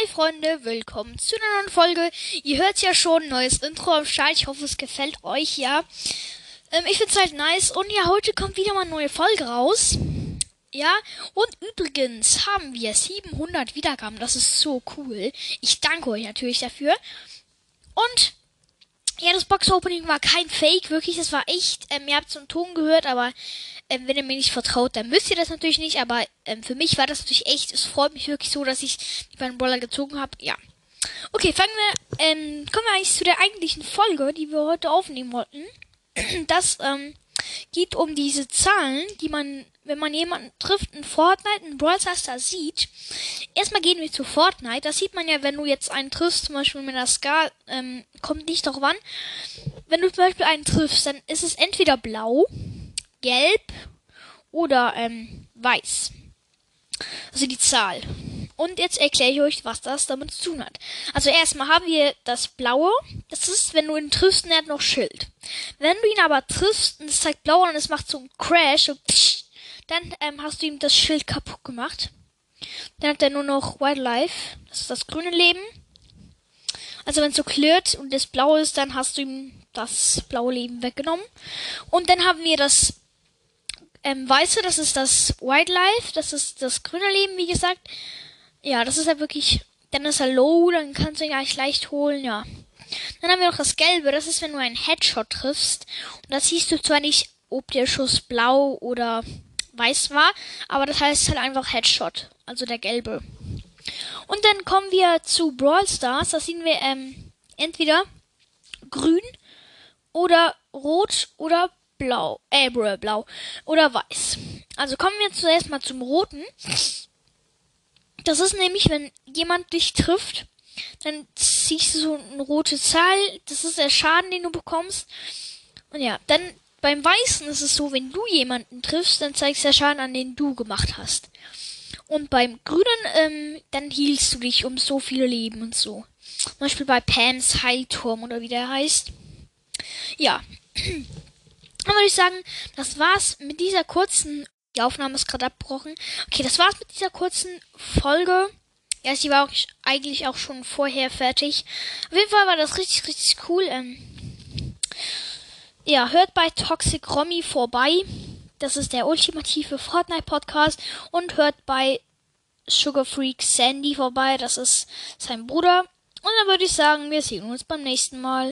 Hi Freunde, willkommen zu einer neuen Folge. Ihr hört ja schon, neues Intro am Start. Ich hoffe, es gefällt euch, ja. Ähm, ich find's halt nice. Und ja, heute kommt wieder mal eine neue Folge raus. Ja, und übrigens haben wir 700 Wiedergaben. Das ist so cool. Ich danke euch natürlich dafür. Und ja, das Box-Opening war kein Fake, wirklich, das war echt. Ähm, ihr habt so einen Ton gehört, aber ähm, wenn ihr mir nicht vertraut, dann müsst ihr das natürlich nicht. Aber ähm, für mich war das natürlich echt. Es freut mich wirklich so, dass ich die beiden Brawler gezogen habe. Ja. Okay, fangen wir, ähm, kommen wir eigentlich zu der eigentlichen Folge, die wir heute aufnehmen wollten. Das ähm, geht um diese Zahlen, die man, wenn man jemanden trifft in Fortnite, in Brawl Stars sieht. Erstmal gehen wir zu Fortnite. Das sieht man ja, wenn du jetzt einen triffst, zum Beispiel mit der Ska, ähm, kommt nicht darauf an. Wenn du zum Beispiel einen triffst, dann ist es entweder blau, gelb oder ähm, weiß. Also die Zahl. Und jetzt erkläre ich euch, was das damit zu tun hat. Also erstmal haben wir das Blaue. Das ist, wenn du ihn triffst und er hat noch Schild. Wenn du ihn aber triffst und es zeigt blau und es macht so einen Crash, so psch, dann ähm, hast du ihm das Schild kaputt gemacht. Dann hat er nur noch Wildlife. Das ist das grüne Leben. Also wenn es so klirrt und das blau ist, dann hast du ihm das blaue Leben weggenommen. Und dann haben wir das ähm, weiße, das ist das Wildlife. Das ist das grüne Leben, wie gesagt. Ja, das ist ja wirklich, dann ist er low, dann kannst du ihn eigentlich leicht holen, ja. Dann haben wir noch das Gelbe, das ist, wenn du einen Headshot triffst. Und das siehst du zwar nicht, ob der Schuss blau oder weiß war, aber das heißt halt einfach Headshot, also der gelbe. Und dann kommen wir zu Brawl Stars, da sehen wir ähm, entweder grün oder rot oder blau, äh, blau oder weiß. Also kommen wir zuerst mal zum roten. Das ist nämlich, wenn jemand dich trifft, dann ziehst du so eine rote Zahl. Das ist der Schaden, den du bekommst. Und ja, dann beim Weißen ist es so, wenn du jemanden triffst, dann zeigst du der Schaden an, den du gemacht hast. Und beim Grünen, ähm, dann hielst du dich um so viele Leben und so. Zum Beispiel bei Pams Heilturm oder wie der heißt. Ja. Dann würde ich sagen, das war's mit dieser kurzen die Aufnahme ist gerade abgebrochen. Okay, das war's mit dieser kurzen Folge. Ja, sie war auch eigentlich auch schon vorher fertig. Auf jeden Fall war das richtig, richtig cool. Ähm ja, hört bei Toxic Romy vorbei. Das ist der ultimative Fortnite Podcast. Und hört bei Sugar Freak Sandy vorbei. Das ist sein Bruder. Und dann würde ich sagen, wir sehen uns beim nächsten Mal.